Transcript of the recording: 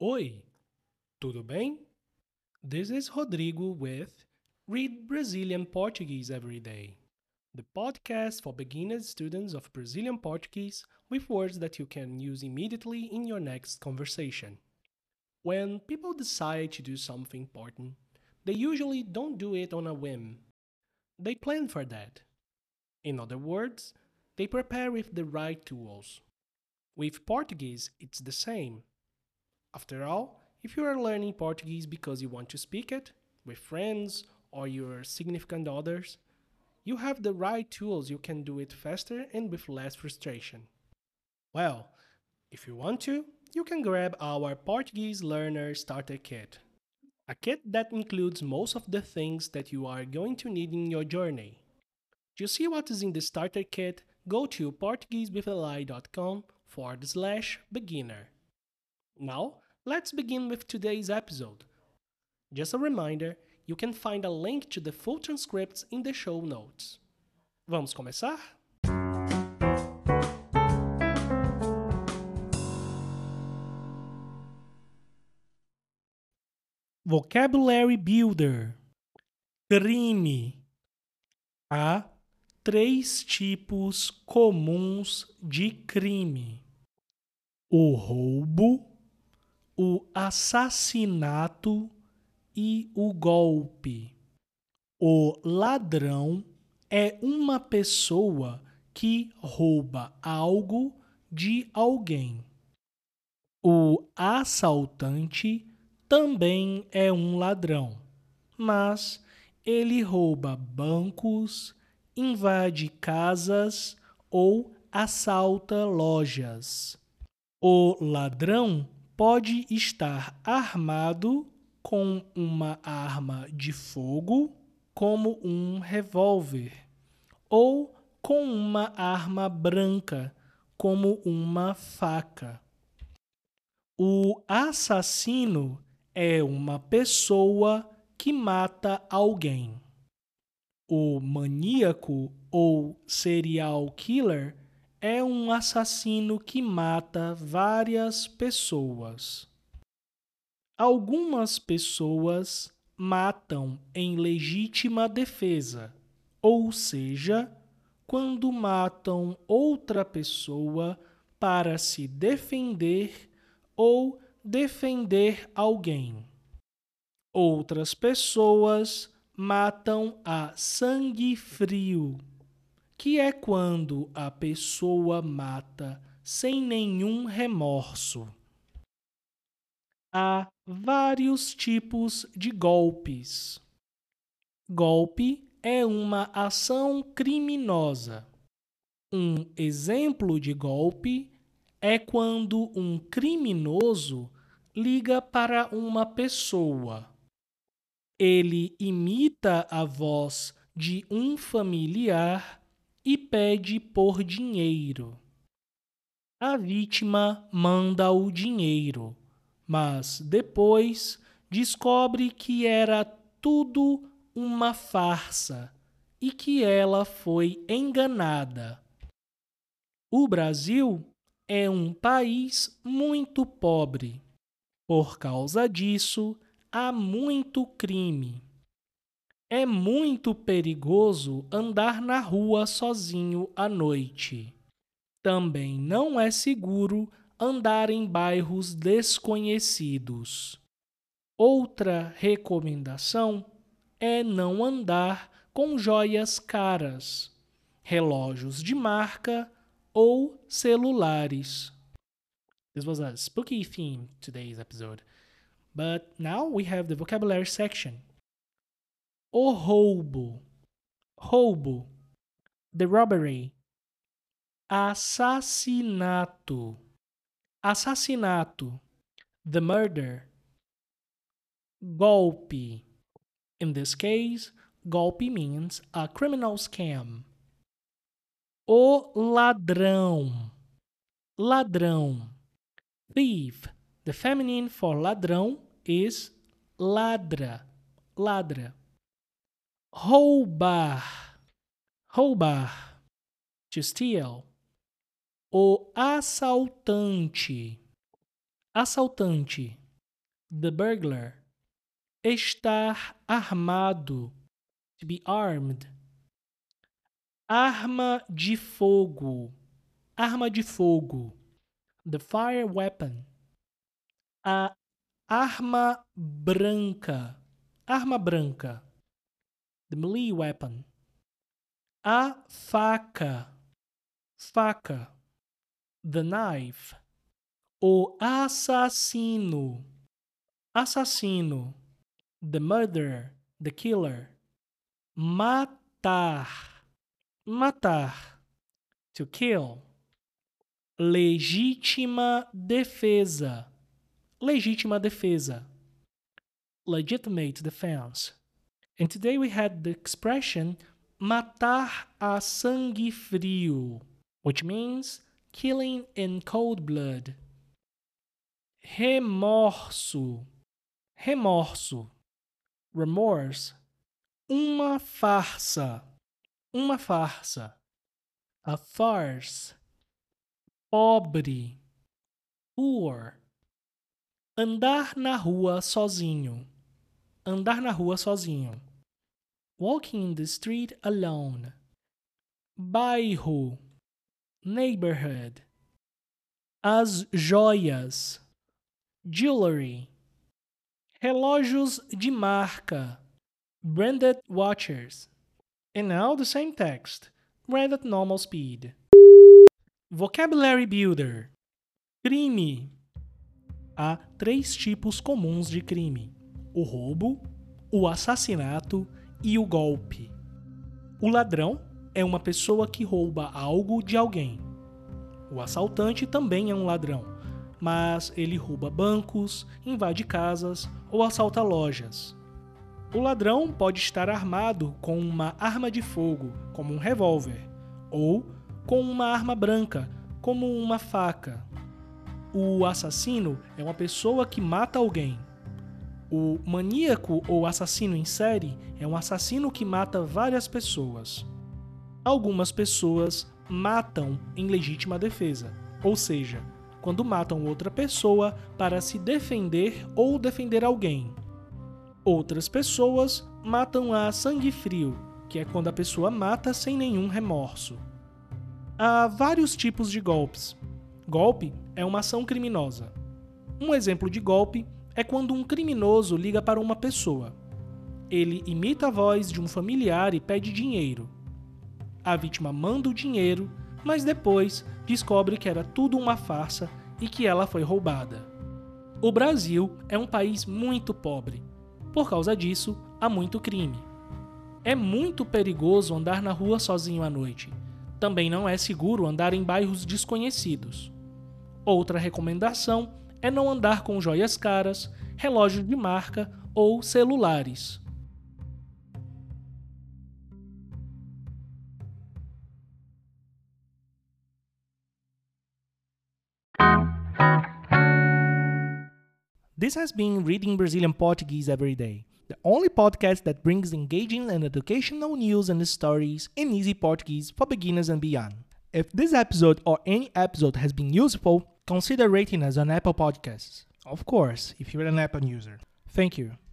Oi, tudo bem? This is Rodrigo with Read Brazilian Portuguese Every Day, the podcast for beginner students of Brazilian Portuguese with words that you can use immediately in your next conversation. When people decide to do something important, they usually don't do it on a whim. They plan for that. In other words, they prepare with the right tools. With Portuguese, it's the same. After all, if you are learning Portuguese because you want to speak it with friends or your significant others, you have the right tools. You can do it faster and with less frustration. Well, if you want to, you can grab our Portuguese Learner Starter Kit. A kit that includes most of the things that you are going to need in your journey. To see what is in the starter kit, go to portuguesewithali.com forward slash beginner. Now, let's begin with today's episode. Just a reminder, you can find a link to the full transcripts in the show notes. Vamos começar? Vocabulary Builder Crime Há três tipos comuns de crime: o roubo, o assassinato e o golpe. O ladrão é uma pessoa que rouba algo de alguém. O assaltante também é um ladrão, mas ele rouba bancos, invade casas ou assalta lojas. O ladrão pode estar armado com uma arma de fogo, como um revólver, ou com uma arma branca, como uma faca. O assassino é uma pessoa que mata alguém. O maníaco ou serial killer é um assassino que mata várias pessoas. Algumas pessoas matam em legítima defesa, ou seja, quando matam outra pessoa para se defender ou defender alguém. Outras pessoas matam a sangue frio, que é quando a pessoa mata sem nenhum remorso. Há vários tipos de golpes. Golpe é uma ação criminosa. Um exemplo de golpe é quando um criminoso liga para uma pessoa. Ele imita a voz de um familiar e pede por dinheiro. A vítima manda o dinheiro, mas depois descobre que era tudo uma farsa e que ela foi enganada. O Brasil é um país muito pobre. Por causa disso, há muito crime. É muito perigoso andar na rua sozinho à noite. Também não é seguro andar em bairros desconhecidos. Outra recomendação é não andar com joias caras, relógios de marca ou celulares. This was a spooky theme today's episode. But now we have the vocabulary section. O roubo. Roubo. The robbery. Assassinato. Assassinato. The murder. Golpe. In this case, golpe means a criminal scam. O ladrão. Ladrão. Thief. The feminine for ladrão is ladra. Ladra. Roubar. Roubar. To steal. O assaltante. Assaltante. The burglar. Estar armado. To be armed. Arma de fogo. Arma de fogo. The fire weapon. A arma branca. Arma branca. The melee weapon. A faca. Faca. The knife. O assassino. Assassino. The murderer. The killer. Matar. Matar. To kill. Legítima defesa. Legítima defesa. Legitimate defense. And today we had the expression matar a sangue frio, which means killing in cold blood. Remorso. Remorso. Remorse. Uma farsa. Uma farsa. A farce. Pobre. Poor. Andar na rua sozinho. Andar na rua sozinho. Walking in the street alone. Bairro. Neighborhood. As joias. Jewelry. Relógios de marca. Branded watches. And now the same text, read at normal speed. Vocabulary Builder. Crime. Há três tipos comuns de crime: o roubo, o assassinato e o golpe. O ladrão é uma pessoa que rouba algo de alguém. O assaltante também é um ladrão, mas ele rouba bancos, invade casas ou assalta lojas. O ladrão pode estar armado com uma arma de fogo, como um revólver, ou com uma arma branca, como uma faca. O assassino é uma pessoa que mata alguém. O maníaco ou assassino em série é um assassino que mata várias pessoas. Algumas pessoas matam em legítima defesa, ou seja, quando matam outra pessoa para se defender ou defender alguém. Outras pessoas matam a sangue frio, que é quando a pessoa mata sem nenhum remorso. Há vários tipos de golpes. Golpe é uma ação criminosa. Um exemplo de golpe é quando um criminoso liga para uma pessoa. Ele imita a voz de um familiar e pede dinheiro. A vítima manda o dinheiro, mas depois descobre que era tudo uma farsa e que ela foi roubada. O Brasil é um país muito pobre. Por causa disso, há muito crime. É muito perigoso andar na rua sozinho à noite também não é seguro andar em bairros desconhecidos. Outra recomendação é não andar com joias caras, relógios de marca ou celulares. This has been Reading Brazilian Portuguese Every Day. the only podcast that brings engaging and educational news and stories in easy Portuguese for beginners and beyond. If this episode or any episode has been useful, consider rating us on Apple Podcasts. Of course, if you're an Apple user. Thank you.